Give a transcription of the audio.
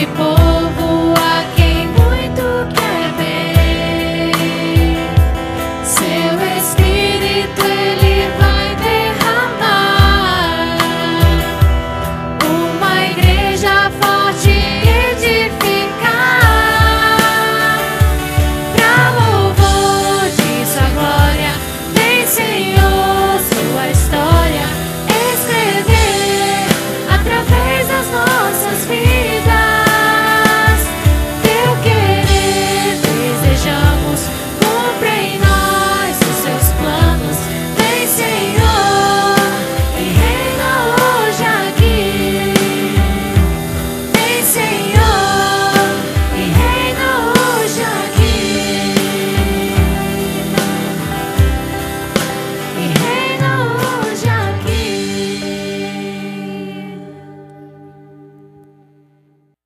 People.